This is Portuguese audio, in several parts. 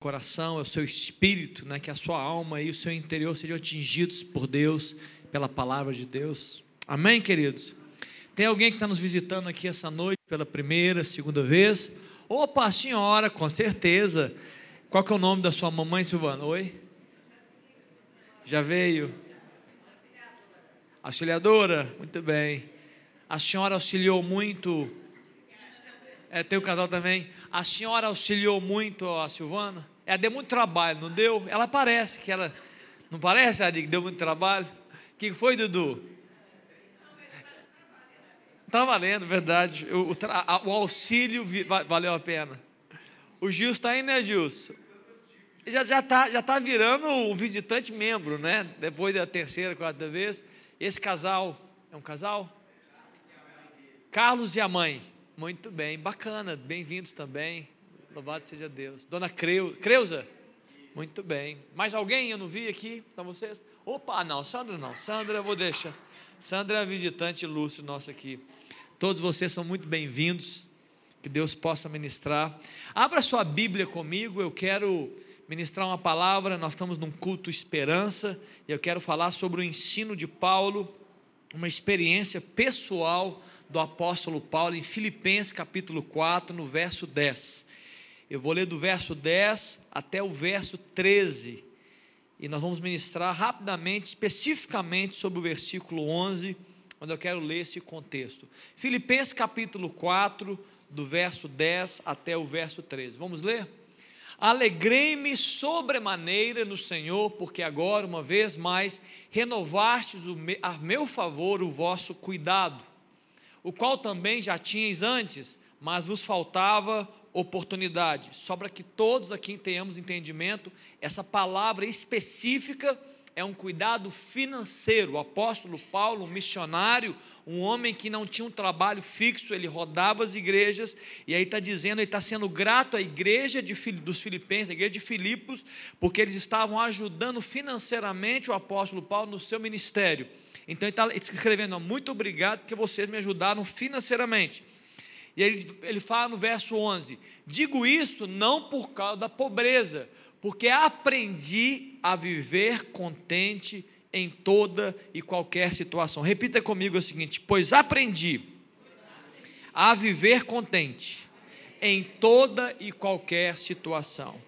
coração, ao seu espírito, né, que a sua alma e o seu interior sejam atingidos por Deus, pela palavra de Deus. Amém, queridos? Tem alguém que está nos visitando aqui essa noite pela primeira, segunda vez? Opa, senhora, com certeza. Qual que é o nome da sua mamãe, Silvana? Oi? Já veio? Auxiliadora? Muito bem. A senhora auxiliou muito. É, tem o casal também. A senhora auxiliou muito a Silvana? Ela deu muito trabalho, não deu? Ela parece que ela. Não parece, Ari, que deu muito trabalho? O que foi, Dudu? Está valendo, verdade. O, o, o, auxílio valeu a pena. O Gilson está aí, né, Gilson? Já está já tá, já tá virando o visitante membro, né? Depois da terceira, quarta vez. Esse casal, é um casal? Carlos e a mãe. Muito bem, bacana, bem-vindos também. Louvado seja Deus. Dona Creu, Creuza? Muito bem. Mais alguém eu não vi aqui? Estão vocês? Opa, não, Sandra não. Sandra eu vou deixar. Sandra é a visitante ilustre nossa aqui. Todos vocês são muito bem-vindos. Que Deus possa ministrar. Abra sua Bíblia comigo, eu quero ministrar uma palavra. Nós estamos num culto esperança e eu quero falar sobre o ensino de Paulo, uma experiência pessoal do apóstolo Paulo em Filipenses capítulo 4, no verso 10. Eu vou ler do verso 10 até o verso 13. E nós vamos ministrar rapidamente, especificamente sobre o versículo 11, onde eu quero ler esse contexto. Filipenses capítulo 4, do verso 10 até o verso 13. Vamos ler? Alegrei-me sobremaneira no Senhor, porque agora, uma vez mais, renovastes a meu favor o vosso cuidado, o qual também já tinhais antes, mas vos faltava oportunidade. Só para que todos aqui tenhamos entendimento, essa palavra específica é um cuidado financeiro. O apóstolo Paulo, um missionário, um homem que não tinha um trabalho fixo, ele rodava as igrejas, e aí está dizendo, ele está sendo grato à igreja de, dos Filipenses, a igreja de Filipos, porque eles estavam ajudando financeiramente o apóstolo Paulo no seu ministério. Então ele está escrevendo, muito obrigado porque vocês me ajudaram financeiramente. E ele, ele fala no verso 11: Digo isso não por causa da pobreza, porque aprendi a viver contente em toda e qualquer situação. Repita comigo o seguinte: Pois aprendi a viver contente em toda e qualquer situação.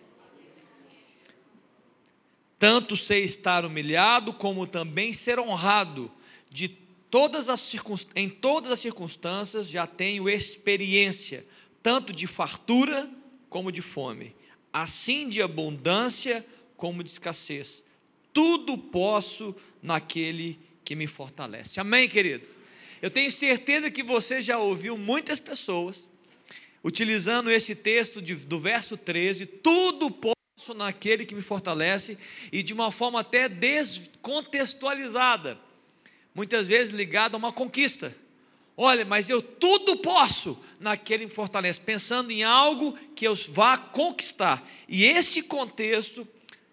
Tanto sei estar humilhado, como também ser honrado de todas as em todas as circunstâncias já tenho experiência, tanto de fartura como de fome, assim de abundância como de escassez. Tudo posso naquele que me fortalece. Amém, queridos? Eu tenho certeza que você já ouviu muitas pessoas utilizando esse texto de, do verso 13, tudo posso naquele que me fortalece, e de uma forma até descontextualizada muitas vezes ligado a uma conquista. Olha, mas eu tudo posso naquele que fortalece, pensando em algo que eu vá conquistar. E esse contexto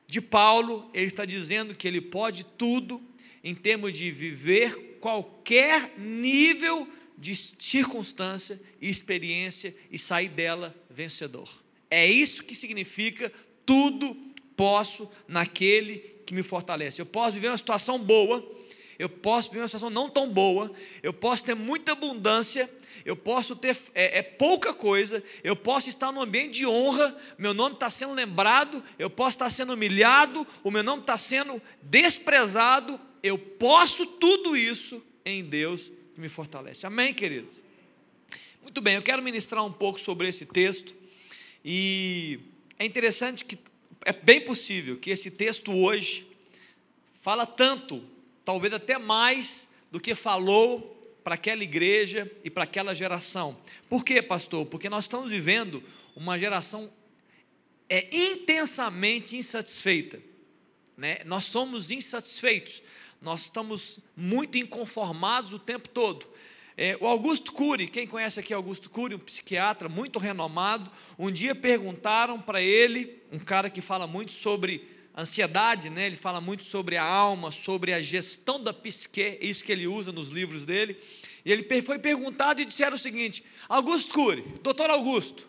de Paulo, ele está dizendo que ele pode tudo em termos de viver qualquer nível de circunstância e experiência e sair dela vencedor. É isso que significa tudo posso naquele que me fortalece. Eu posso viver uma situação boa, eu posso viver uma situação não tão boa, eu posso ter muita abundância, eu posso ter é, é, pouca coisa, eu posso estar num ambiente de honra, meu nome está sendo lembrado, eu posso estar sendo humilhado, o meu nome está sendo desprezado, eu posso tudo isso em Deus que me fortalece. Amém, queridos? Muito bem, eu quero ministrar um pouco sobre esse texto, e é interessante que é bem possível que esse texto hoje fala tanto talvez até mais do que falou para aquela igreja e para aquela geração. Por quê, pastor? Porque nós estamos vivendo uma geração é intensamente insatisfeita, né? Nós somos insatisfeitos, nós estamos muito inconformados o tempo todo. É, o Augusto Cury, quem conhece aqui Augusto Cury, um psiquiatra muito renomado, um dia perguntaram para ele, um cara que fala muito sobre ansiedade, né? ele fala muito sobre a alma, sobre a gestão da psique, é isso que ele usa nos livros dele. E ele foi perguntado e disseram o seguinte: Augusto Cury, doutor Augusto,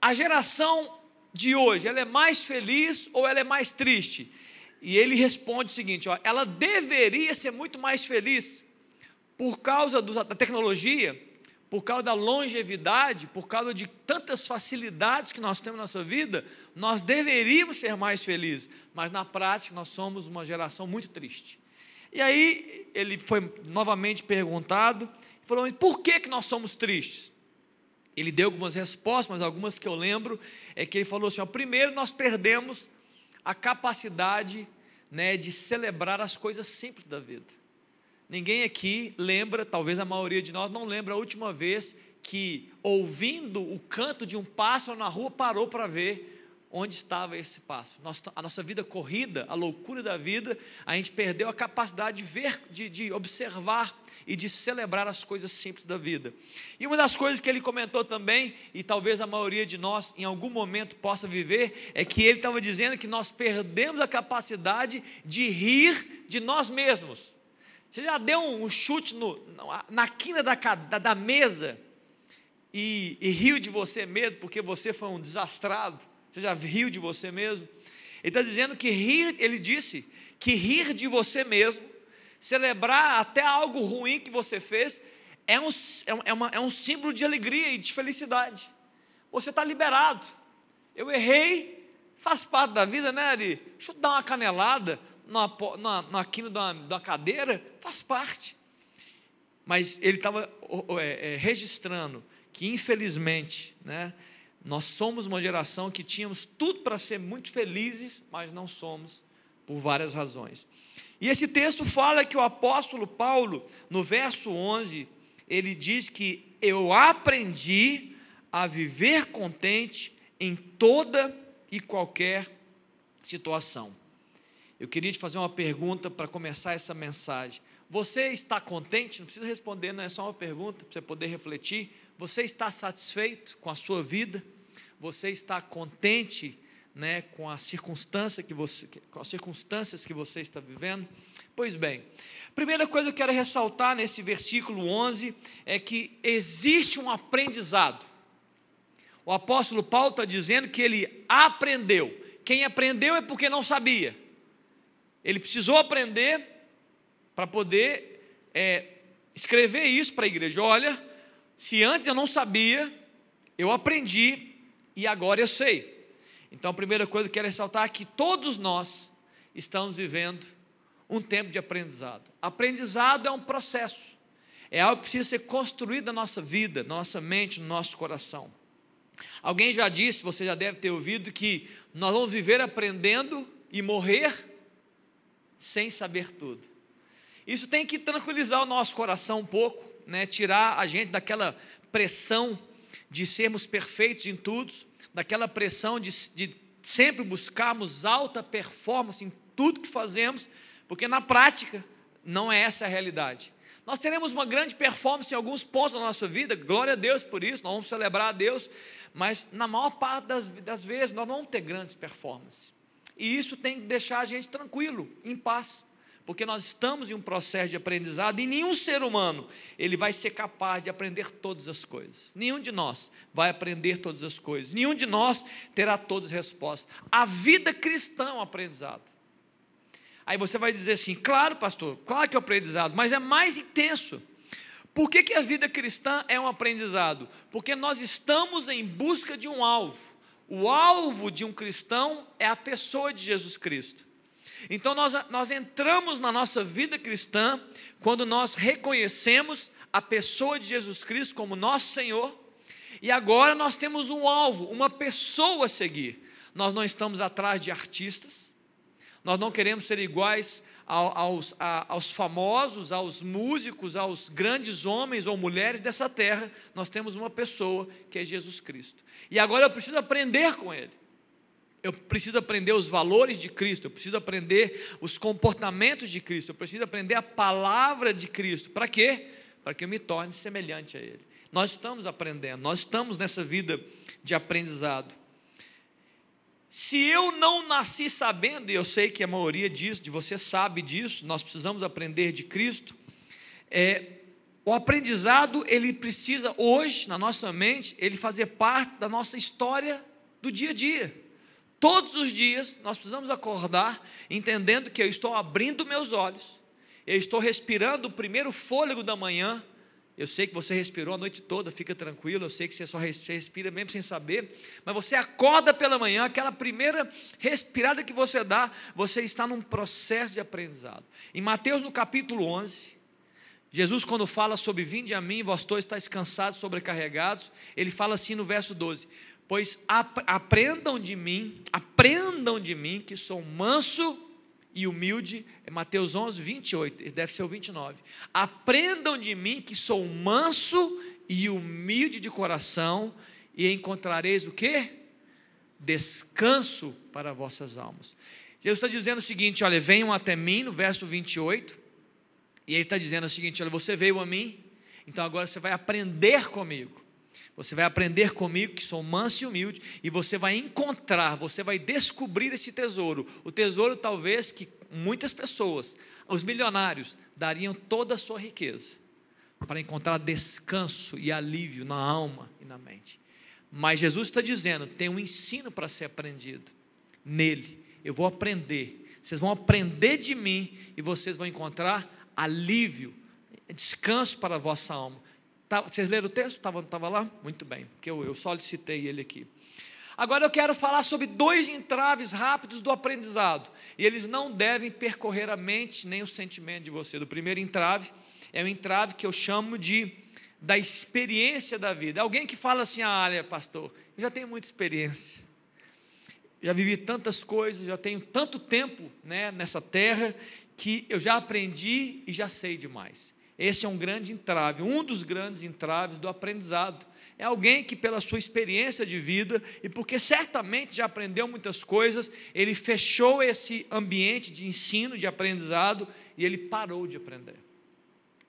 a geração de hoje, ela é mais feliz ou ela é mais triste? E ele responde o seguinte: ó, ela deveria ser muito mais feliz por causa da tecnologia, por causa da longevidade, por causa de tantas facilidades que nós temos na nossa vida, nós deveríamos ser mais felizes, mas na prática nós somos uma geração muito triste. E aí ele foi novamente perguntado, falou: por que, que nós somos tristes? Ele deu algumas respostas, mas algumas que eu lembro é que ele falou assim: ó, primeiro nós perdemos a capacidade né, de celebrar as coisas simples da vida. Ninguém aqui lembra, talvez a maioria de nós não lembra a última vez que, ouvindo o canto de um pássaro na rua, parou para ver onde estava esse passo. a nossa vida corrida, a loucura da vida, a gente perdeu a capacidade de ver, de, de, observar e de celebrar as coisas simples da vida. E uma das coisas que ele comentou também, e talvez a maioria de nós em algum momento possa viver, é que ele estava dizendo que nós perdemos a capacidade de rir de nós mesmos. Você já deu um chute no, na quina da, da, da mesa e, e riu de você mesmo porque você foi um desastrado? Você já riu de você mesmo? Ele está dizendo que rir, ele disse, que rir de você mesmo, celebrar até algo ruim que você fez, é um, é, é uma, é um símbolo de alegria e de felicidade. Você está liberado. Eu errei, faz parte da vida, né, Ari? Deixa eu dar uma canelada na, na, na quina de uma cadeira, faz parte. Mas ele estava é, é, registrando que, infelizmente, né, nós somos uma geração que tínhamos tudo para ser muito felizes, mas não somos, por várias razões. E esse texto fala que o apóstolo Paulo, no verso 11, ele diz que eu aprendi a viver contente em toda e qualquer situação. Eu queria te fazer uma pergunta para começar essa mensagem. Você está contente? Não precisa responder, não é só uma pergunta para você poder refletir. Você está satisfeito com a sua vida? Você está contente né, com a circunstância que você, com as circunstâncias que você está vivendo? Pois bem, primeira coisa que eu quero ressaltar nesse versículo 11 é que existe um aprendizado. O apóstolo Paulo está dizendo que ele aprendeu. Quem aprendeu é porque não sabia. Ele precisou aprender para poder é, escrever isso para a igreja. Olha, se antes eu não sabia, eu aprendi e agora eu sei. Então, a primeira coisa que eu quero ressaltar é que todos nós estamos vivendo um tempo de aprendizado. Aprendizado é um processo, é algo que precisa ser construído na nossa vida, na nossa mente, no nosso coração. Alguém já disse, você já deve ter ouvido, que nós vamos viver aprendendo e morrer sem saber tudo. Isso tem que tranquilizar o nosso coração um pouco, né? tirar a gente daquela pressão de sermos perfeitos em tudo, daquela pressão de, de sempre buscarmos alta performance em tudo que fazemos, porque na prática não é essa a realidade. Nós teremos uma grande performance em alguns pontos da nossa vida, glória a Deus por isso, nós vamos celebrar a Deus, mas na maior parte das, das vezes nós não vamos ter grandes performances. E isso tem que deixar a gente tranquilo, em paz porque nós estamos em um processo de aprendizado e nenhum ser humano ele vai ser capaz de aprender todas as coisas. Nenhum de nós vai aprender todas as coisas. Nenhum de nós terá todas as respostas. A vida cristã é um aprendizado. Aí você vai dizer assim, claro, pastor, claro que é um aprendizado, mas é mais intenso. Por que, que a vida cristã é um aprendizado? Porque nós estamos em busca de um alvo. O alvo de um cristão é a pessoa de Jesus Cristo. Então nós, nós entramos na nossa vida cristã quando nós reconhecemos a pessoa de Jesus Cristo como nosso Senhor, e agora nós temos um alvo, uma pessoa a seguir. Nós não estamos atrás de artistas, nós não queremos ser iguais aos, aos famosos, aos músicos, aos grandes homens ou mulheres dessa terra, nós temos uma pessoa que é Jesus Cristo. E agora eu preciso aprender com Ele. Eu preciso aprender os valores de Cristo, eu preciso aprender os comportamentos de Cristo, eu preciso aprender a palavra de Cristo. Para quê? Para que eu me torne semelhante a Ele. Nós estamos aprendendo, nós estamos nessa vida de aprendizado. Se eu não nasci sabendo, e eu sei que a maioria disso, de você sabe disso, nós precisamos aprender de Cristo. É, o aprendizado, ele precisa hoje, na nossa mente, ele fazer parte da nossa história do dia a dia. Todos os dias nós precisamos acordar entendendo que eu estou abrindo meus olhos, eu estou respirando o primeiro fôlego da manhã. Eu sei que você respirou a noite toda, fica tranquilo. Eu sei que você só respira mesmo sem saber. Mas você acorda pela manhã, aquela primeira respirada que você dá, você está num processo de aprendizado. Em Mateus, no capítulo 11, Jesus, quando fala sobre vinde a mim, vós todos estáis cansados, sobrecarregados, ele fala assim no verso 12: Pois aprendam de mim, aprendam de mim, que sou manso e humilde, é Mateus 11, 28, deve ser o 29. Aprendam de mim, que sou manso e humilde de coração, e encontrareis o que? Descanso para vossas almas. Jesus está dizendo o seguinte: olha, venham até mim, no verso 28, e ele está dizendo o seguinte: olha, você veio a mim, então agora você vai aprender comigo. Você vai aprender comigo que sou manso e humilde, e você vai encontrar, você vai descobrir esse tesouro. O tesouro, talvez, que muitas pessoas, os milionários, dariam toda a sua riqueza para encontrar descanso e alívio na alma e na mente. Mas Jesus está dizendo: tem um ensino para ser aprendido. Nele, eu vou aprender. Vocês vão aprender de mim e vocês vão encontrar alívio, descanso para a vossa alma. Tá, vocês leram o texto? Estava, estava lá? Muito bem, porque eu, eu só citei ele aqui. Agora eu quero falar sobre dois entraves rápidos do aprendizado. E eles não devem percorrer a mente nem o sentimento de você. O primeiro entrave é o entrave que eu chamo de da experiência da vida. Alguém que fala assim: ah, olha, pastor, eu já tenho muita experiência. Já vivi tantas coisas, já tenho tanto tempo né, nessa terra que eu já aprendi e já sei demais. Esse é um grande entrave, um dos grandes entraves do aprendizado. É alguém que, pela sua experiência de vida e porque certamente já aprendeu muitas coisas, ele fechou esse ambiente de ensino, de aprendizado e ele parou de aprender.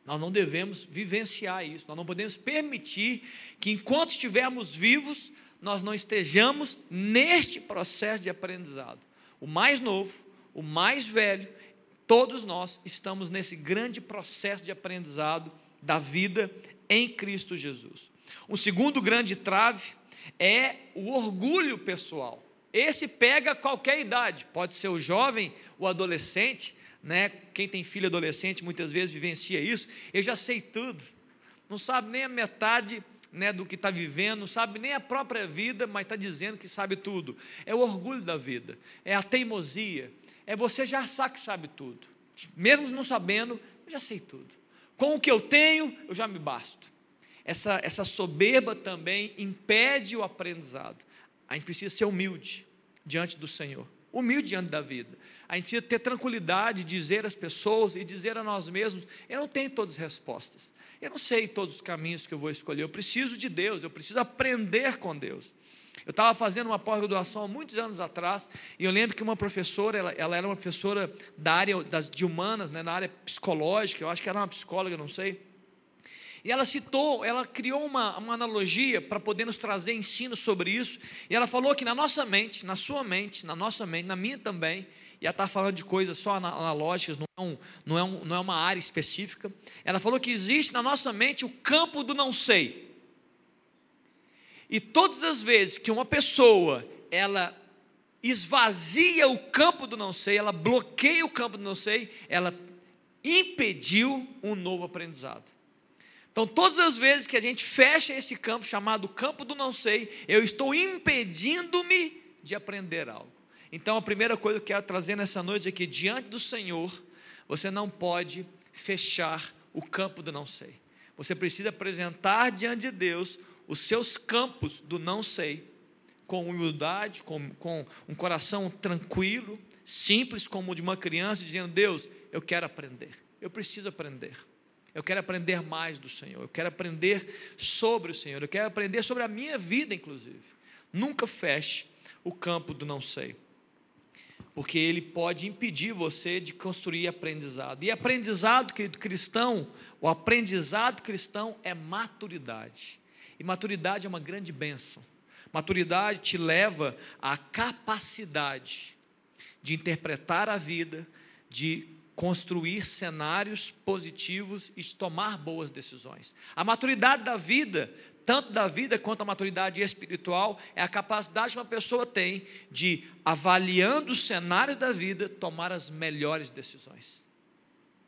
Nós não devemos vivenciar isso, nós não podemos permitir que, enquanto estivermos vivos, nós não estejamos neste processo de aprendizado. O mais novo, o mais velho, Todos nós estamos nesse grande processo de aprendizado da vida em Cristo Jesus. Um segundo grande trave é o orgulho pessoal. Esse pega qualquer idade, pode ser o jovem, o adolescente, né? Quem tem filho adolescente muitas vezes vivencia isso. Eu já sei tudo, não sabe nem a metade né, do que está vivendo, não sabe nem a própria vida, mas está dizendo que sabe tudo. É o orgulho da vida, é a teimosia, é você já sabe que sabe tudo. Mesmo não sabendo, eu já sei tudo. Com o que eu tenho, eu já me basto. Essa, essa soberba também impede o aprendizado. A gente precisa ser humilde diante do Senhor, humilde diante da vida. A gente precisa ter tranquilidade, dizer às pessoas e dizer a nós mesmos: eu não tenho todas as respostas, eu não sei todos os caminhos que eu vou escolher, eu preciso de Deus, eu preciso aprender com Deus. Eu estava fazendo uma pós-graduação há muitos anos atrás, e eu lembro que uma professora, ela, ela era uma professora da área das, de humanas, né, na área psicológica, eu acho que era uma psicóloga, não sei. E ela citou, ela criou uma, uma analogia para poder nos trazer ensino sobre isso. E ela falou que na nossa mente, na sua mente, na nossa mente, na minha também, e ela está falando de coisas só analógicas, não é, um, não, é um, não é uma área específica. Ela falou que existe na nossa mente o campo do não sei. E todas as vezes que uma pessoa ela esvazia o campo do não sei, ela bloqueia o campo do não sei, ela impediu um novo aprendizado. Então, todas as vezes que a gente fecha esse campo chamado campo do não sei, eu estou impedindo-me de aprender algo. Então, a primeira coisa que eu quero trazer nessa noite é que diante do Senhor, você não pode fechar o campo do não sei. Você precisa apresentar diante de Deus os seus campos do não sei, com humildade, com, com um coração tranquilo, simples como o de uma criança, dizendo: Deus, eu quero aprender, eu preciso aprender. Eu quero aprender mais do Senhor, eu quero aprender sobre o Senhor, eu quero aprender sobre a minha vida, inclusive. Nunca feche o campo do não sei, porque ele pode impedir você de construir aprendizado. E aprendizado, querido cristão, o aprendizado cristão é maturidade. E maturidade é uma grande bênção. Maturidade te leva à capacidade de interpretar a vida, de construir cenários positivos e de tomar boas decisões. A maturidade da vida tanto da vida quanto a maturidade espiritual, é a capacidade que uma pessoa tem de, avaliando os cenários da vida, tomar as melhores decisões.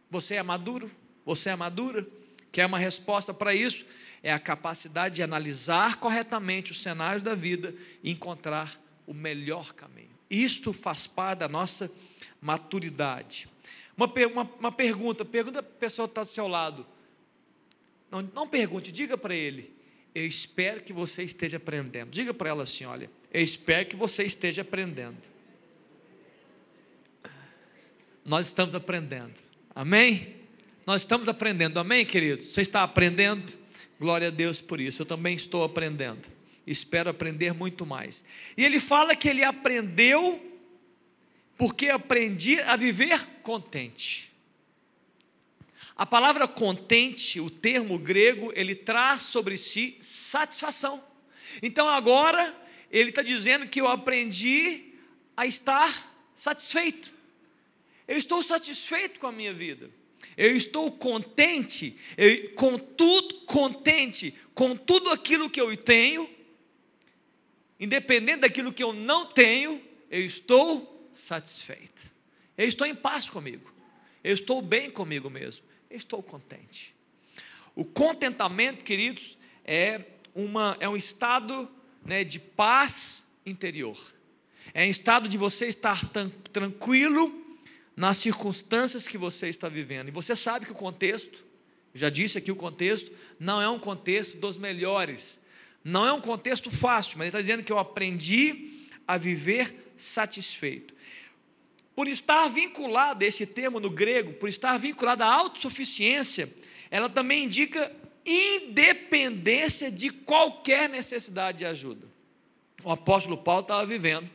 Você é maduro? Você é madura? Quer uma resposta para isso? É a capacidade de analisar corretamente os cenários da vida e encontrar o melhor caminho. Isto faz parte da nossa maturidade. Uma, uma, uma pergunta, pergunta para a pessoa que está do seu lado. Não, não pergunte, diga para ele. Eu espero que você esteja aprendendo. Diga para ela assim: olha, eu espero que você esteja aprendendo. Nós estamos aprendendo. Amém? Nós estamos aprendendo. Amém, queridos? Você está aprendendo? Glória a Deus por isso. Eu também estou aprendendo. Espero aprender muito mais. E ele fala que ele aprendeu porque aprendi a viver contente. A palavra contente, o termo grego, ele traz sobre si satisfação. Então agora ele está dizendo que eu aprendi a estar satisfeito. Eu estou satisfeito com a minha vida. Eu estou contente, eu, com tudo contente, com tudo aquilo que eu tenho, independente daquilo que eu não tenho, eu estou satisfeito. Eu estou em paz comigo. Eu estou bem comigo mesmo. Eu estou contente. O contentamento, queridos, é, uma, é um estado né, de paz interior. É um estado de você estar tranquilo nas circunstâncias que você está vivendo. E você sabe que o contexto, já disse aqui o contexto, não é um contexto dos melhores. Não é um contexto fácil, mas ele está dizendo que eu aprendi a viver satisfeito. Por estar vinculado, esse termo no grego, por estar vinculado à autossuficiência, ela também indica independência de qualquer necessidade de ajuda. O apóstolo Paulo estava vivendo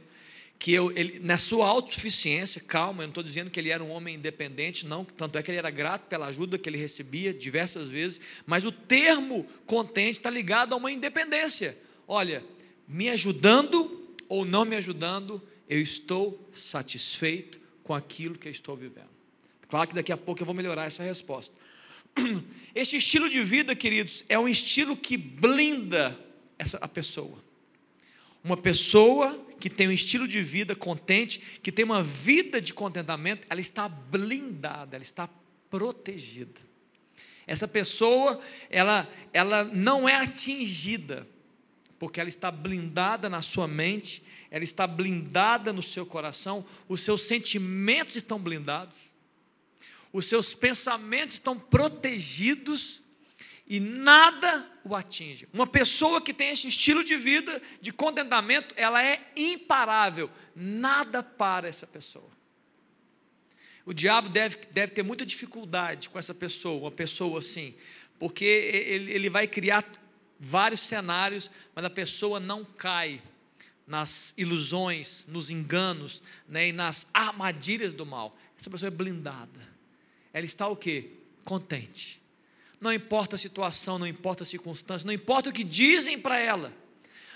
que eu, ele, na sua autossuficiência, calma, eu não estou dizendo que ele era um homem independente, não, tanto é que ele era grato pela ajuda que ele recebia diversas vezes, mas o termo contente está ligado a uma independência. Olha, me ajudando ou não me ajudando, eu estou satisfeito com aquilo que eu estou vivendo. Claro que daqui a pouco eu vou melhorar essa resposta. Esse estilo de vida, queridos, é um estilo que blinda essa, a pessoa. Uma pessoa que tem um estilo de vida contente, que tem uma vida de contentamento, ela está blindada, ela está protegida. Essa pessoa, ela, ela não é atingida, porque ela está blindada na sua mente, ela está blindada no seu coração, os seus sentimentos estão blindados, os seus pensamentos estão protegidos e nada o atinge. Uma pessoa que tem esse estilo de vida, de contentamento, ela é imparável, nada para essa pessoa. O diabo deve, deve ter muita dificuldade com essa pessoa, uma pessoa assim, porque ele, ele vai criar vários cenários, mas a pessoa não cai nas ilusões, nos enganos né, e nas armadilhas do mal. Essa pessoa é blindada. Ela está o quê? Contente não importa a situação, não importa a circunstância, não importa o que dizem para ela,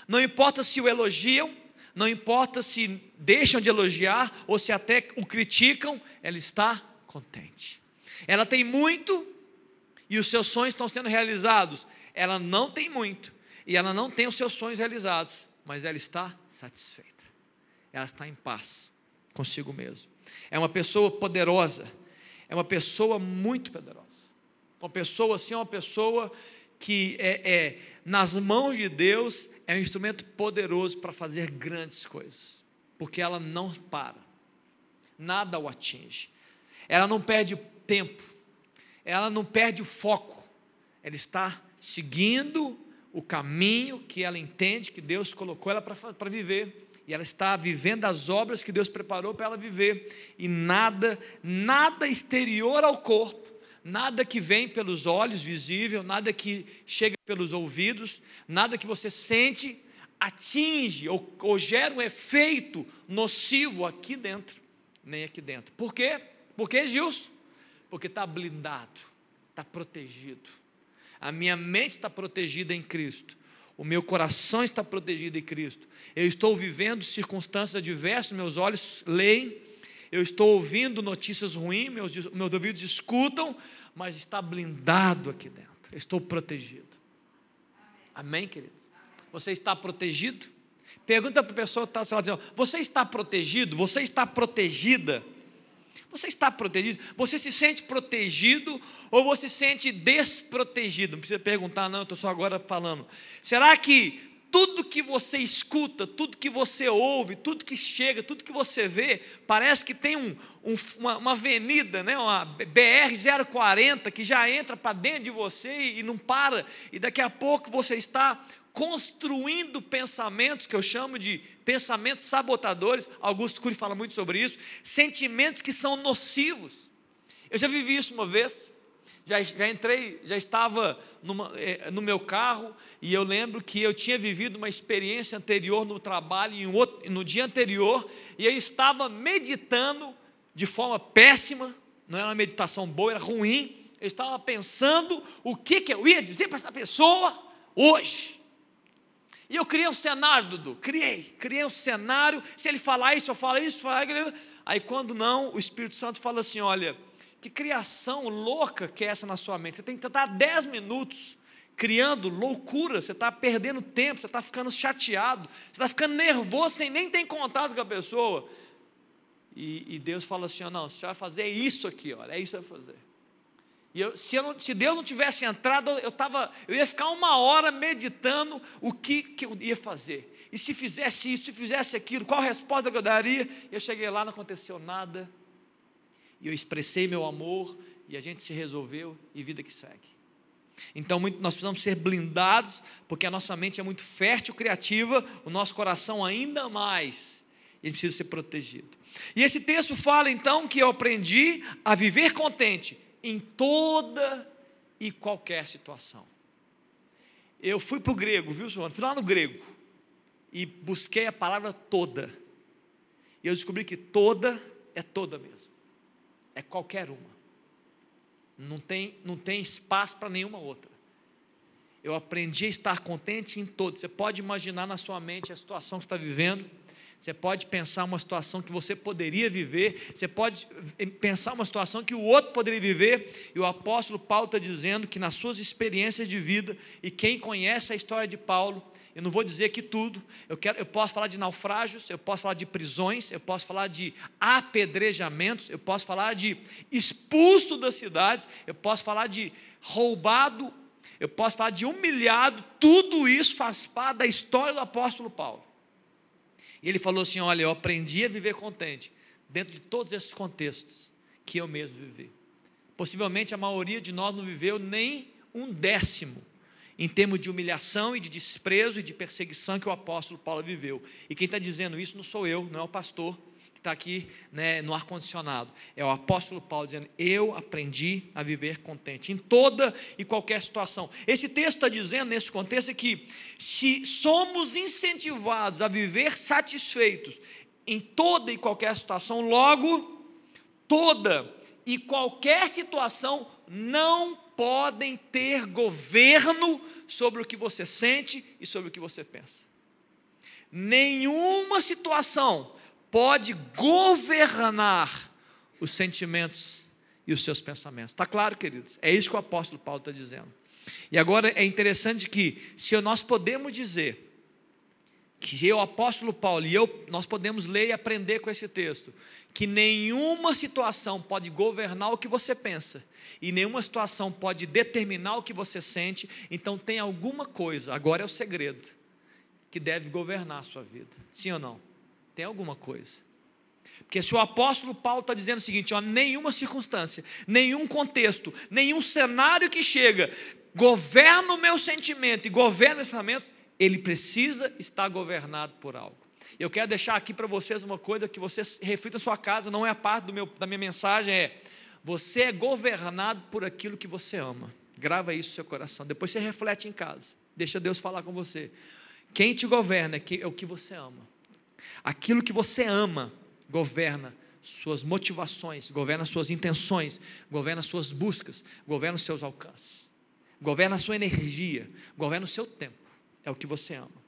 não importa se o elogiam, não importa se deixam de elogiar ou se até o criticam, ela está contente. Ela tem muito e os seus sonhos estão sendo realizados. Ela não tem muito e ela não tem os seus sonhos realizados, mas ela está satisfeita. Ela está em paz consigo mesma. É uma pessoa poderosa, é uma pessoa muito poderosa. Uma pessoa assim é uma pessoa que é, é nas mãos de Deus é um instrumento poderoso para fazer grandes coisas, porque ela não para, nada o atinge, ela não perde tempo, ela não perde o foco, ela está seguindo o caminho que ela entende que Deus colocou ela para viver. E ela está vivendo as obras que Deus preparou para ela viver. E nada, nada exterior ao corpo nada que vem pelos olhos visível, nada que chega pelos ouvidos, nada que você sente atinge ou, ou gera um efeito nocivo aqui dentro, nem aqui dentro. Por quê? Por que, Gilson? Porque está blindado, está protegido. A minha mente está protegida em Cristo. O meu coração está protegido em Cristo. Eu estou vivendo circunstâncias adversas, meus olhos leem, eu estou ouvindo notícias ruins, meus, meus ouvidos escutam, mas está blindado aqui dentro. estou protegido. Amém, querido? Você está protegido? Pergunta para a pessoa que está dizendo: Você está protegido? Você está protegida? Você está protegido? Você se sente protegido ou você se sente desprotegido? Não precisa perguntar, não, eu estou só agora falando. Será que tudo que você escuta, tudo que você ouve, tudo que chega, tudo que você vê, parece que tem um, um, uma, uma, avenida, né, uma BR-040 que já entra para dentro de você e, e não para, e daqui a pouco você está construindo pensamentos que eu chamo de pensamentos sabotadores. Augusto Cury fala muito sobre isso. Sentimentos que são nocivos. Eu já vivi isso uma vez. Já, já entrei, já estava numa, é, no meu carro e eu lembro que eu tinha vivido uma experiência anterior no trabalho, outro, no dia anterior, e eu estava meditando de forma péssima, não era uma meditação boa, era ruim. Eu estava pensando o que, que eu ia dizer para essa pessoa hoje. E eu criei um cenário, Dudu, criei, criei um cenário, se ele falar isso, eu falo isso, falar aquilo. Aí quando não, o Espírito Santo fala assim: olha, que criação louca que é essa na sua mente? Você tem que tentar 10 minutos criando loucura, você está perdendo tempo, você está ficando chateado, você está ficando nervoso sem nem ter contato com a pessoa. E, e Deus fala assim: não, você vai fazer isso aqui, olha, é isso que vai fazer. E eu, se, eu não, se, Deus não tivesse entrado, eu, tava, eu ia ficar uma hora meditando o que, que eu ia fazer. E se fizesse isso, se fizesse aquilo, qual resposta que eu daria? Eu cheguei lá, não aconteceu nada. E eu expressei meu amor, e a gente se resolveu, e vida que segue. Então muito, nós precisamos ser blindados, porque a nossa mente é muito fértil, criativa, o nosso coração ainda mais, e gente precisa ser protegido. E esse texto fala então que eu aprendi a viver contente em toda e qualquer situação. Eu fui para o grego, viu, senhor? Fui lá no grego e busquei a palavra toda. E eu descobri que toda é toda mesmo. É qualquer uma. Não tem, não tem espaço para nenhuma outra. Eu aprendi a estar contente em todos. Você pode imaginar na sua mente a situação que está vivendo você pode pensar uma situação que você poderia viver, você pode pensar uma situação que o outro poderia viver, e o apóstolo Paulo está dizendo que nas suas experiências de vida, e quem conhece a história de Paulo, eu não vou dizer aqui tudo, eu, quero, eu posso falar de naufrágios, eu posso falar de prisões, eu posso falar de apedrejamentos, eu posso falar de expulso das cidades, eu posso falar de roubado, eu posso falar de humilhado, tudo isso faz parte da história do apóstolo Paulo. E ele falou assim: Olha, eu aprendi a viver contente dentro de todos esses contextos que eu mesmo vivi. Possivelmente a maioria de nós não viveu nem um décimo em termos de humilhação e de desprezo e de perseguição que o apóstolo Paulo viveu. E quem está dizendo isso não sou eu, não é o pastor, está aqui né, no ar-condicionado. É o apóstolo Paulo dizendo: Eu aprendi a viver contente em toda e qualquer situação. Esse texto está dizendo, nesse contexto, é que se somos incentivados a viver satisfeitos em toda e qualquer situação, logo, toda e qualquer situação não podem ter governo sobre o que você sente e sobre o que você pensa. Nenhuma situação pode governar os sentimentos e os seus pensamentos. Está claro, queridos? É isso que o apóstolo Paulo está dizendo. E agora é interessante que, se nós podemos dizer, que eu, apóstolo Paulo, e eu, nós podemos ler e aprender com esse texto, que nenhuma situação pode governar o que você pensa, e nenhuma situação pode determinar o que você sente, então tem alguma coisa, agora é o segredo, que deve governar a sua vida. Sim ou não? Tem alguma coisa. Porque se o apóstolo Paulo está dizendo o seguinte: ó, nenhuma circunstância, nenhum contexto, nenhum cenário que chega governa o meu sentimento e governa os pensamentos, ele precisa estar governado por algo. Eu quero deixar aqui para vocês uma coisa que vocês reflitam na sua casa, não é a parte meu, da minha mensagem, é você é governado por aquilo que você ama. Grava isso no seu coração. Depois você reflete em casa. Deixa Deus falar com você. Quem te governa é o que você ama. Aquilo que você ama governa suas motivações, governa suas intenções, governa suas buscas, governa os seus alcances, governa a sua energia, governa o seu tempo. É o que você ama.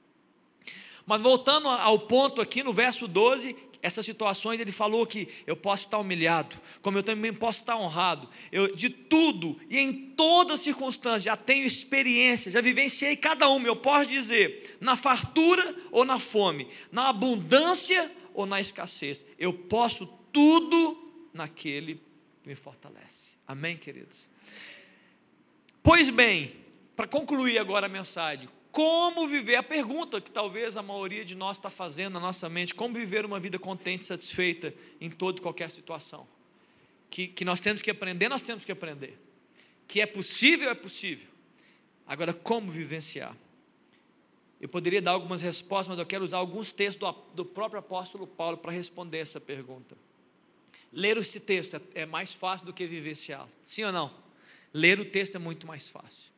Mas voltando ao ponto aqui no verso 12, essas situações, ele falou que eu posso estar humilhado, como eu também posso estar honrado. Eu, de tudo e em todas circunstâncias, já tenho experiência, já vivenciei cada uma. Eu posso dizer, na fartura ou na fome, na abundância ou na escassez, eu posso tudo naquele que me fortalece. Amém, queridos? Pois bem, para concluir agora a mensagem, como viver, a pergunta que talvez a maioria de nós está fazendo na nossa mente, como viver uma vida contente, satisfeita em toda e qualquer situação. Que, que nós temos que aprender, nós temos que aprender. Que é possível, é possível. Agora, como vivenciar? Eu poderia dar algumas respostas, mas eu quero usar alguns textos do, do próprio apóstolo Paulo para responder essa pergunta. Ler esse texto é, é mais fácil do que vivenciá-lo. Sim ou não? Ler o texto é muito mais fácil.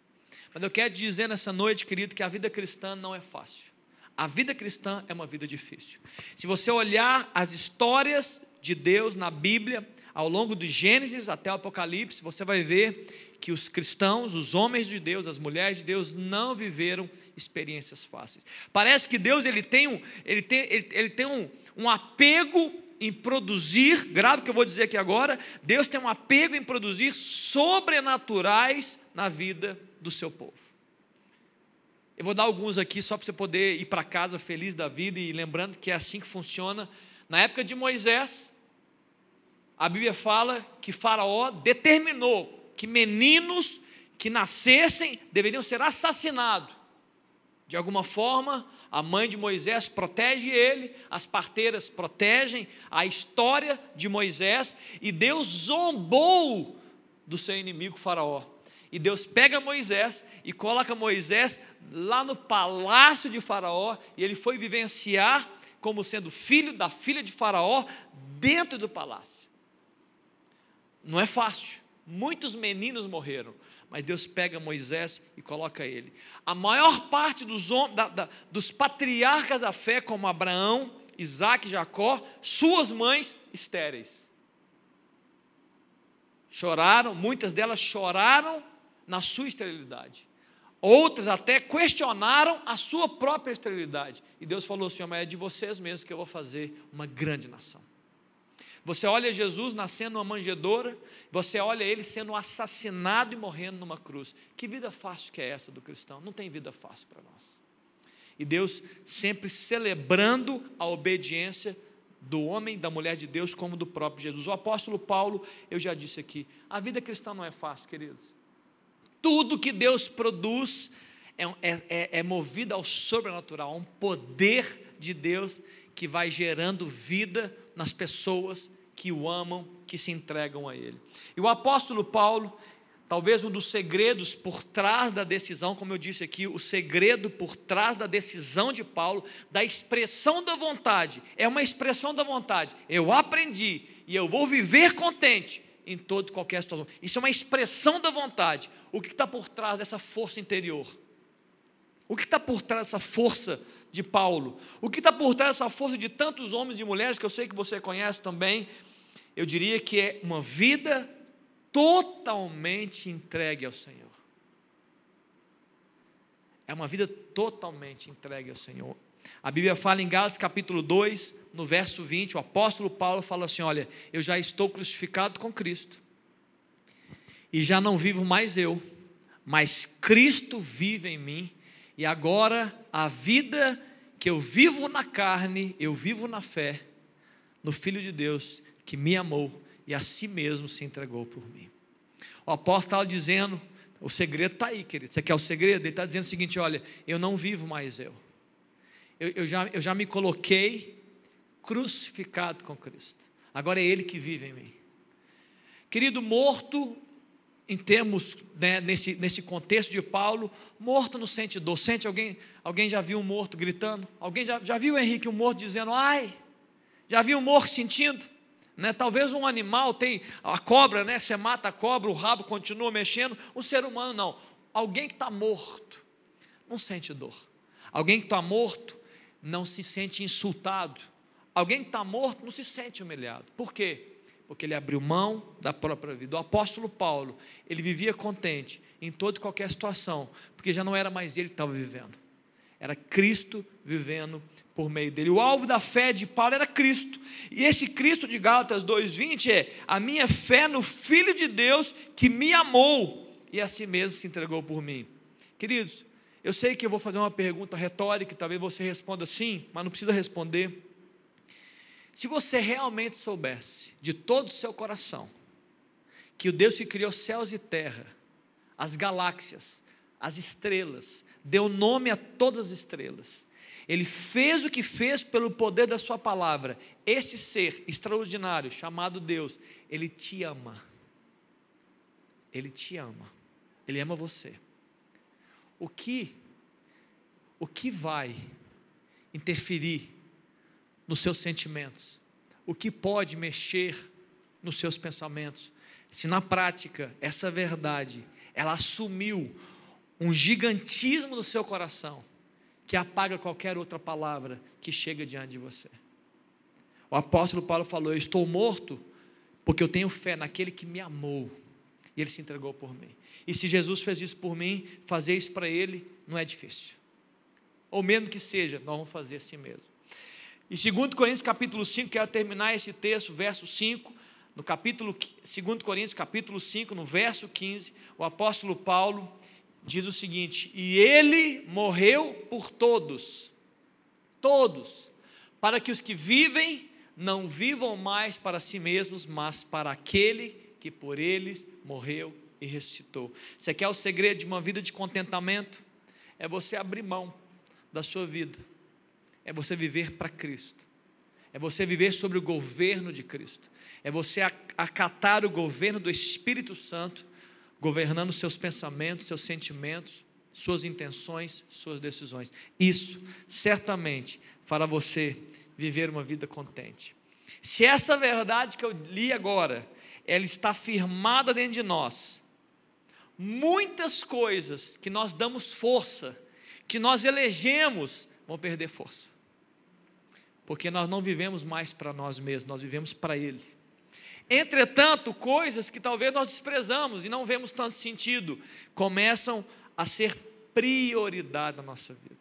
Mas eu quero dizer nessa noite, querido, que a vida cristã não é fácil. A vida cristã é uma vida difícil. Se você olhar as histórias de Deus na Bíblia, ao longo do Gênesis até o Apocalipse, você vai ver que os cristãos, os homens de Deus, as mulheres de Deus não viveram experiências fáceis. Parece que Deus ele tem um, ele tem, ele, ele tem um, um apego em produzir, grave o que eu vou dizer aqui agora, Deus tem um apego em produzir sobrenaturais na vida do seu povo. Eu vou dar alguns aqui só para você poder ir para casa feliz da vida e lembrando que é assim que funciona. Na época de Moisés, a Bíblia fala que Faraó determinou que meninos que nascessem deveriam ser assassinados. De alguma forma, a mãe de Moisés protege ele, as parteiras protegem a história de Moisés, e Deus zombou do seu inimigo Faraó. E Deus pega Moisés e coloca Moisés lá no palácio de Faraó, e ele foi vivenciar como sendo filho da filha de Faraó dentro do palácio. Não é fácil. Muitos meninos morreram, mas Deus pega Moisés e coloca ele. A maior parte dos, da, da, dos patriarcas da fé, como Abraão, Isaac Jacó, suas mães estéreis. Choraram, muitas delas choraram na sua esterilidade. Outras até questionaram a sua própria esterilidade. E Deus falou assim: mas é de vocês mesmos que eu vou fazer uma grande nação. Você olha Jesus nascendo numa manjedoura, você olha ele sendo assassinado e morrendo numa cruz. Que vida fácil que é essa do cristão? Não tem vida fácil para nós. E Deus sempre celebrando a obediência do homem, da mulher de Deus, como do próprio Jesus. O apóstolo Paulo, eu já disse aqui, a vida cristã não é fácil, queridos. Tudo que Deus produz é, é, é, é movido ao sobrenatural, a um poder de Deus que vai gerando vida nas pessoas que o amam, que se entregam a Ele. E o apóstolo Paulo, talvez um dos segredos por trás da decisão, como eu disse aqui, o segredo por trás da decisão de Paulo, da expressão da vontade, é uma expressão da vontade. Eu aprendi e eu vou viver contente em toda qualquer situação. Isso é uma expressão da vontade. O que está por trás dessa força interior? O que está por trás dessa força de Paulo? O que está por trás dessa força de tantos homens e mulheres que eu sei que você conhece também? Eu diria que é uma vida totalmente entregue ao Senhor. É uma vida totalmente entregue ao Senhor. A Bíblia fala em Gálatas capítulo 2, no verso 20, o apóstolo Paulo fala assim: Olha, eu já estou crucificado com Cristo, e já não vivo mais eu, mas Cristo vive em mim, e agora a vida que eu vivo na carne, eu vivo na fé, no Filho de Deus, que me amou e a si mesmo se entregou por mim. O apóstolo estava dizendo, o segredo está aí, querido. Você quer o segredo? Ele está dizendo o seguinte: olha, eu não vivo mais eu. Eu, eu, já, eu já me coloquei crucificado com Cristo. Agora é Ele que vive em mim. Querido, morto, em termos, né, nesse, nesse contexto de Paulo, morto não sente dor. Sente alguém, alguém já viu um morto gritando? Alguém já, já viu, Henrique, um morto dizendo, ai? Já viu um morto sentindo? Né? Talvez um animal tem, a cobra, né? Você mata a cobra, o rabo continua mexendo. Um ser humano não. Alguém que está morto não sente dor. Alguém que está morto não se sente insultado. Alguém que está morto não se sente humilhado. Por quê? Porque ele abriu mão da própria vida. O apóstolo Paulo, ele vivia contente em toda e qualquer situação, porque já não era mais ele que estava vivendo. era Cristo vivendo por meio dele. O alvo da fé de Paulo era Cristo. E esse Cristo de Gálatas 2:20 é a minha fé no filho de Deus que me amou e a si mesmo se entregou por mim. Queridos, eu sei que eu vou fazer uma pergunta retórica, talvez você responda sim, mas não precisa responder. Se você realmente soubesse de todo o seu coração que o Deus que criou céus e terra, as galáxias, as estrelas, deu nome a todas as estrelas, ele fez o que fez pelo poder da Sua palavra. Esse ser extraordinário, chamado Deus, Ele te ama. Ele te ama. Ele ama você. O que, o que vai interferir nos seus sentimentos? O que pode mexer nos seus pensamentos? Se na prática essa verdade ela assumiu um gigantismo no seu coração, que apaga qualquer outra palavra que chega diante de você. O apóstolo Paulo falou: Eu estou morto porque eu tenho fé naquele que me amou e ele se entregou por mim. E se Jesus fez isso por mim, fazer isso para ele não é difícil. Ou mesmo que seja, nós vamos fazer assim mesmo. E 2 Coríntios capítulo 5, quero terminar esse texto, verso 5, no capítulo 2 Coríntios capítulo 5, no verso 15, o apóstolo Paulo diz o seguinte: E ele morreu por todos, todos, para que os que vivem não vivam mais para si mesmos, mas para aquele que por eles morreu e ressuscitou. Você quer o segredo de uma vida de contentamento? É você abrir mão da sua vida, é você viver para Cristo, é você viver sobre o governo de Cristo, é você acatar o governo do Espírito Santo governando seus pensamentos, seus sentimentos, suas intenções, suas decisões. Isso certamente fará você viver uma vida contente. Se essa verdade que eu li agora, ela está firmada dentro de nós, muitas coisas que nós damos força, que nós elegemos, vão perder força. Porque nós não vivemos mais para nós mesmos, nós vivemos para Ele. Entretanto, coisas que talvez nós desprezamos e não vemos tanto sentido, começam a ser prioridade na nossa vida.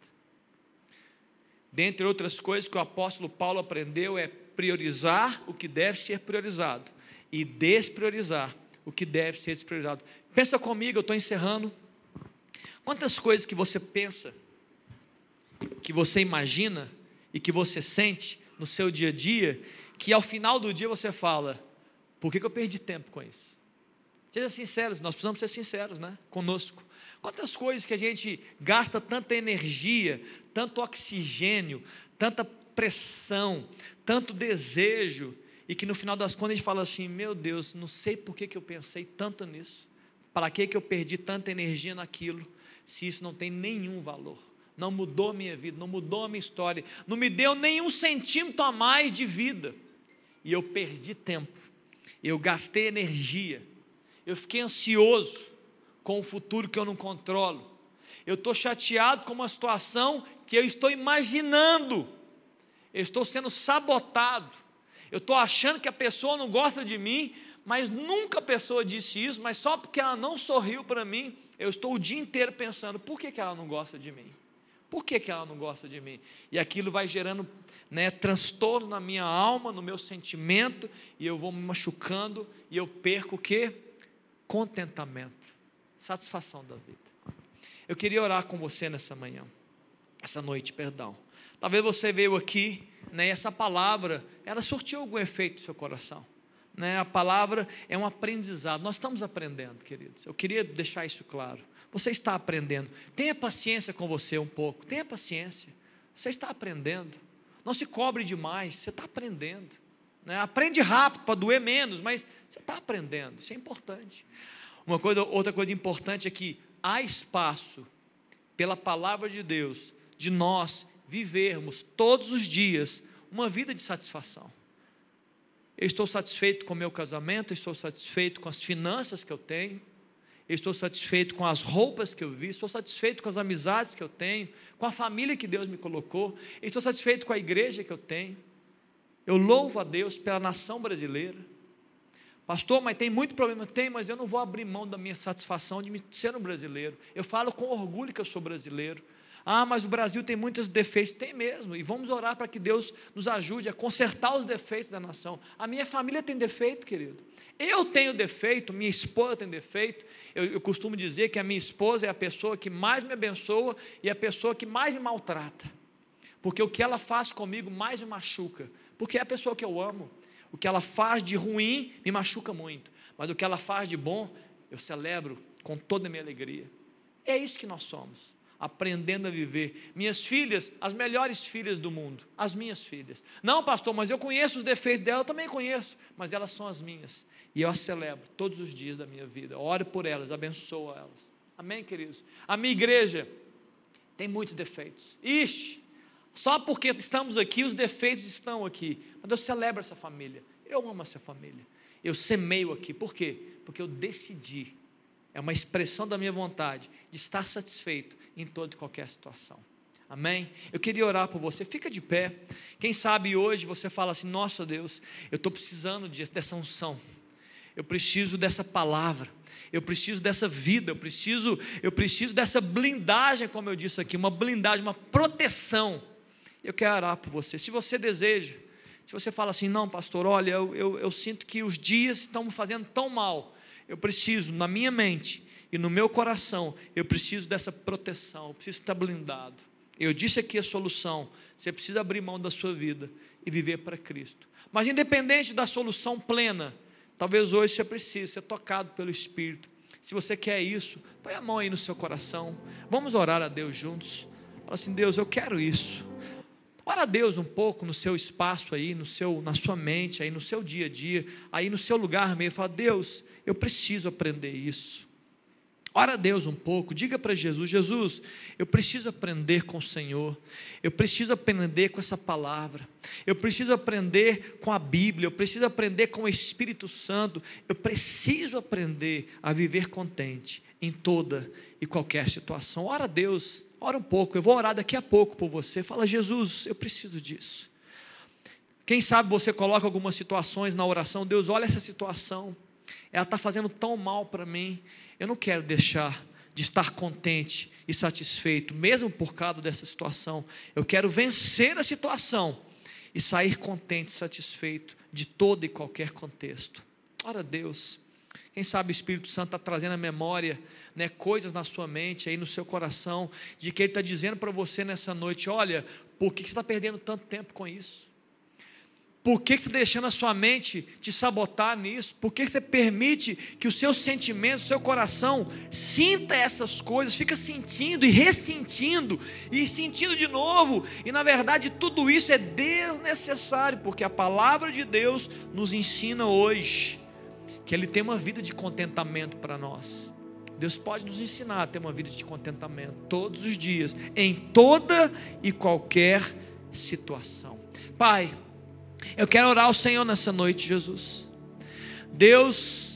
Dentre outras coisas que o apóstolo Paulo aprendeu é priorizar o que deve ser priorizado e despriorizar o que deve ser despriorizado. Pensa comigo, eu estou encerrando. Quantas coisas que você pensa, que você imagina e que você sente no seu dia a dia, que ao final do dia você fala, por que, que eu perdi tempo com isso? Seja sinceros, nós precisamos ser sinceros, né? Conosco. Quantas coisas que a gente gasta tanta energia, tanto oxigênio, tanta pressão, tanto desejo, e que no final das contas a gente fala assim: meu Deus, não sei por que, que eu pensei tanto nisso, para que, que eu perdi tanta energia naquilo, se isso não tem nenhum valor, não mudou minha vida, não mudou a minha história, não me deu nenhum centímetro a mais de vida, e eu perdi tempo eu gastei energia, eu fiquei ansioso com o futuro que eu não controlo, eu estou chateado com uma situação que eu estou imaginando, eu estou sendo sabotado, eu estou achando que a pessoa não gosta de mim, mas nunca a pessoa disse isso, mas só porque ela não sorriu para mim, eu estou o dia inteiro pensando: por que, que ela não gosta de mim? Por que, que ela não gosta de mim? E aquilo vai gerando né, transtorno na minha alma, no meu sentimento, e eu vou me machucando, e eu perco o que? Contentamento, satisfação da vida. Eu queria orar com você nessa manhã, essa noite, perdão. Talvez você veio aqui, né, e essa palavra, ela surtiu algum efeito no seu coração. Né, a palavra é um aprendizado, nós estamos aprendendo, queridos. Eu queria deixar isso claro. Você está aprendendo. Tenha paciência com você um pouco. Tenha paciência. Você está aprendendo. Não se cobre demais. Você está aprendendo. Né? Aprende rápido para doer menos, mas você está aprendendo. Isso é importante. Uma coisa, outra coisa importante é que há espaço pela palavra de Deus de nós vivermos todos os dias uma vida de satisfação. Eu estou satisfeito com o meu casamento, estou satisfeito com as finanças que eu tenho, estou satisfeito com as roupas que eu vi, estou satisfeito com as amizades que eu tenho, com a família que Deus me colocou, estou satisfeito com a igreja que eu tenho. Eu louvo a Deus pela nação brasileira. Pastor, mas tem muito problema. Tem, mas eu não vou abrir mão da minha satisfação de ser um brasileiro. Eu falo com orgulho que eu sou brasileiro. Ah, mas o Brasil tem muitos defeitos. Tem mesmo. E vamos orar para que Deus nos ajude a consertar os defeitos da nação. A minha família tem defeito, querido. Eu tenho defeito, minha esposa tem defeito. Eu, eu, costumo dizer que a minha esposa é a pessoa que mais me abençoa e a pessoa que mais me maltrata. Porque o que ela faz comigo mais me machuca. Porque é a pessoa que eu amo. O que ela faz de ruim me machuca muito. Mas o que ela faz de bom, eu celebro com toda a minha alegria. É isso que nós somos, aprendendo a viver. Minhas filhas, as melhores filhas do mundo, as minhas filhas. Não, pastor, mas eu conheço os defeitos dela, eu também conheço, mas elas são as minhas. E eu as celebro todos os dias da minha vida. Oro por elas, abençoo elas. Amém, queridos? A minha igreja tem muitos defeitos. Ixi, só porque estamos aqui, os defeitos estão aqui. Mas eu celebro essa família. Eu amo essa família. Eu semeio aqui. Por quê? Porque eu decidi. É uma expressão da minha vontade de estar satisfeito em toda e qualquer situação. Amém? Eu queria orar por você. Fica de pé. Quem sabe hoje você fala assim: Nossa Deus, eu estou precisando dessa unção. Eu preciso dessa palavra. Eu preciso dessa vida. Eu preciso, eu preciso dessa blindagem, como eu disse aqui, uma blindagem, uma proteção eu quero orar por você. Se você deseja, se você fala assim, não, pastor, olha, eu, eu, eu sinto que os dias estão me fazendo tão mal, eu preciso, na minha mente e no meu coração, eu preciso dessa proteção, eu preciso estar blindado. Eu disse aqui a solução: você precisa abrir mão da sua vida e viver para Cristo. Mas, independente da solução plena, talvez hoje você precise ser tocado pelo Espírito. Se você quer isso, põe a mão aí no seu coração. Vamos orar a Deus juntos. Fala assim: Deus, eu quero isso. Ora a Deus um pouco no seu espaço aí, no seu, na sua mente, aí no seu dia a dia, aí no seu lugar mesmo. Fala, Deus, eu preciso aprender isso. Ora a Deus um pouco, diga para Jesus: Jesus, eu preciso aprender com o Senhor, eu preciso aprender com essa palavra, eu preciso aprender com a Bíblia, eu preciso aprender com o Espírito Santo, eu preciso aprender a viver contente em toda e qualquer situação. Ora a Deus Ora um pouco, eu vou orar daqui a pouco por você. Fala, Jesus, eu preciso disso. Quem sabe você coloca algumas situações na oração, Deus, olha essa situação, ela está fazendo tão mal para mim, eu não quero deixar de estar contente e satisfeito, mesmo por causa dessa situação. Eu quero vencer a situação e sair contente e satisfeito de todo e qualquer contexto. Ora, Deus, quem sabe o Espírito Santo está trazendo a memória né, coisas na sua mente, aí no seu coração, de que Ele está dizendo para você nessa noite: olha, por que você está perdendo tanto tempo com isso? Por que você está deixando a sua mente te sabotar nisso? Por que você permite que os seus sentimentos, o seu coração, sinta essas coisas, fica sentindo e ressentindo e sentindo de novo? E na verdade tudo isso é desnecessário, porque a palavra de Deus nos ensina hoje que Ele tem uma vida de contentamento para nós. Deus pode nos ensinar a ter uma vida de contentamento todos os dias, em toda e qualquer situação. Pai, eu quero orar ao Senhor nessa noite, Jesus. Deus,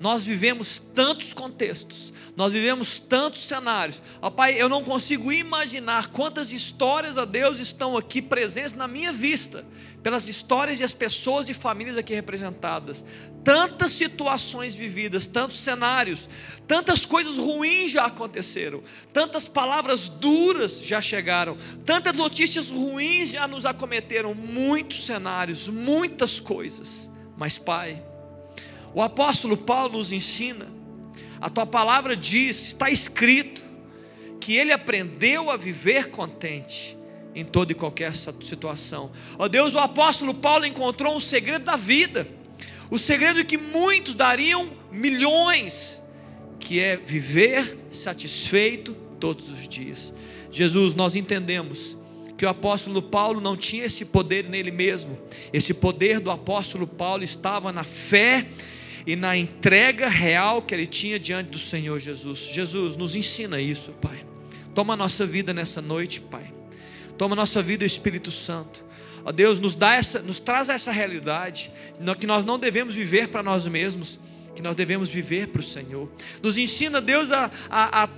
nós vivemos tantos contextos, nós vivemos tantos cenários. Ó Pai, eu não consigo imaginar quantas histórias a Deus estão aqui presentes na minha vista pelas histórias e as pessoas e famílias aqui representadas, tantas situações vividas, tantos cenários, tantas coisas ruins já aconteceram, tantas palavras duras já chegaram, tantas notícias ruins já nos acometeram, muitos cenários, muitas coisas. Mas, Pai, o apóstolo Paulo nos ensina, a tua palavra diz, está escrito, que ele aprendeu a viver contente em toda e qualquer situação. Ó oh Deus, o apóstolo Paulo encontrou um segredo da vida, o segredo que muitos dariam milhões, que é viver satisfeito todos os dias. Jesus, nós entendemos que o apóstolo Paulo não tinha esse poder nele mesmo, esse poder do apóstolo Paulo estava na fé e na entrega real que ele tinha diante do Senhor Jesus. Jesus, nos ensina isso, Pai. Toma a nossa vida nessa noite, Pai. Toma nossa vida, Espírito Santo. Ó Deus, nos dá essa, nos traz essa realidade, que nós não devemos viver para nós mesmos, que nós devemos viver para o Senhor. Nos ensina, Deus, a, a, a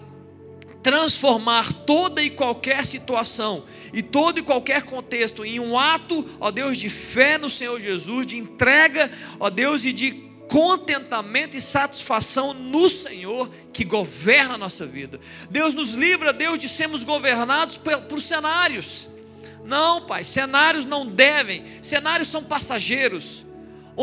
transformar toda e qualquer situação e todo e qualquer contexto em um ato, ó Deus, de fé no Senhor Jesus, de entrega, ó Deus, e de contentamento e satisfação no Senhor que governa a nossa vida. Deus nos livra, Deus, de sermos governados por, por cenários. Não, Pai, cenários não devem, cenários são passageiros.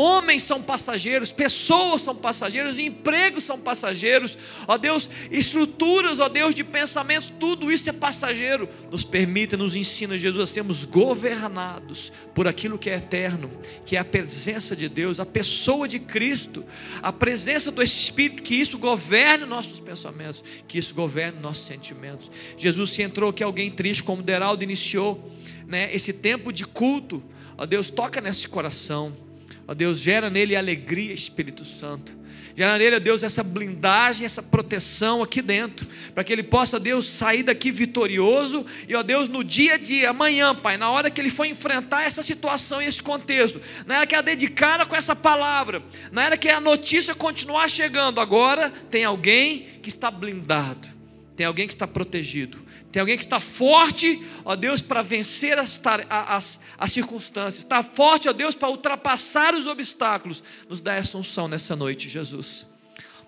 Homens são passageiros, pessoas são passageiros, empregos são passageiros, ó Deus, estruturas, ó Deus, de pensamentos, tudo isso é passageiro. Nos permita, nos ensina, Jesus, a sermos governados por aquilo que é eterno, que é a presença de Deus, a pessoa de Cristo, a presença do Espírito, que isso governe nossos pensamentos, que isso governe nossos sentimentos. Jesus, se entrou aqui alguém triste, como Deraldo iniciou, né, esse tempo de culto, ó Deus, toca nesse coração Ó Deus, gera nele alegria, Espírito Santo. Gera nele, ó Deus, essa blindagem, essa proteção aqui dentro, para que ele possa, Deus, sair daqui vitorioso e, ó Deus, no dia a dia, amanhã, Pai, na hora que ele for enfrentar essa situação e esse contexto, na hora que a dedicar com essa palavra, na hora que a notícia continuar chegando, agora tem alguém que está blindado, tem alguém que está protegido, tem alguém que está forte, ó Deus, para vencer as, as, as circunstâncias. Está forte, ó Deus, para ultrapassar os obstáculos. Nos dá essa unção nessa noite, Jesus.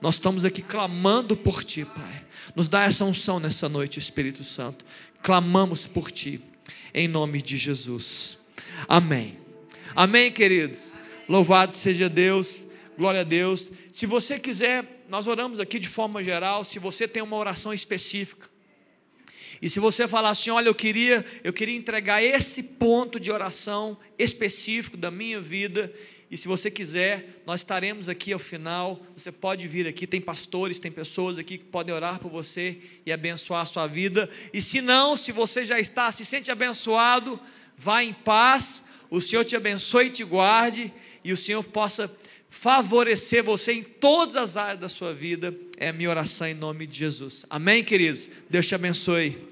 Nós estamos aqui clamando por Ti, Pai. Nos dá essa unção nessa noite, Espírito Santo. Clamamos por Ti, em nome de Jesus. Amém. Amém, queridos. Louvado seja Deus. Glória a Deus. Se você quiser, nós oramos aqui de forma geral. Se você tem uma oração específica, e se você falar assim, olha, eu queria, eu queria entregar esse ponto de oração específico da minha vida, e se você quiser, nós estaremos aqui ao final. Você pode vir aqui, tem pastores, tem pessoas aqui que podem orar por você e abençoar a sua vida. E se não, se você já está, se sente abençoado, vá em paz. O Senhor te abençoe e te guarde e o Senhor possa favorecer você em todas as áreas da sua vida. É a minha oração em nome de Jesus. Amém, queridos. Deus te abençoe.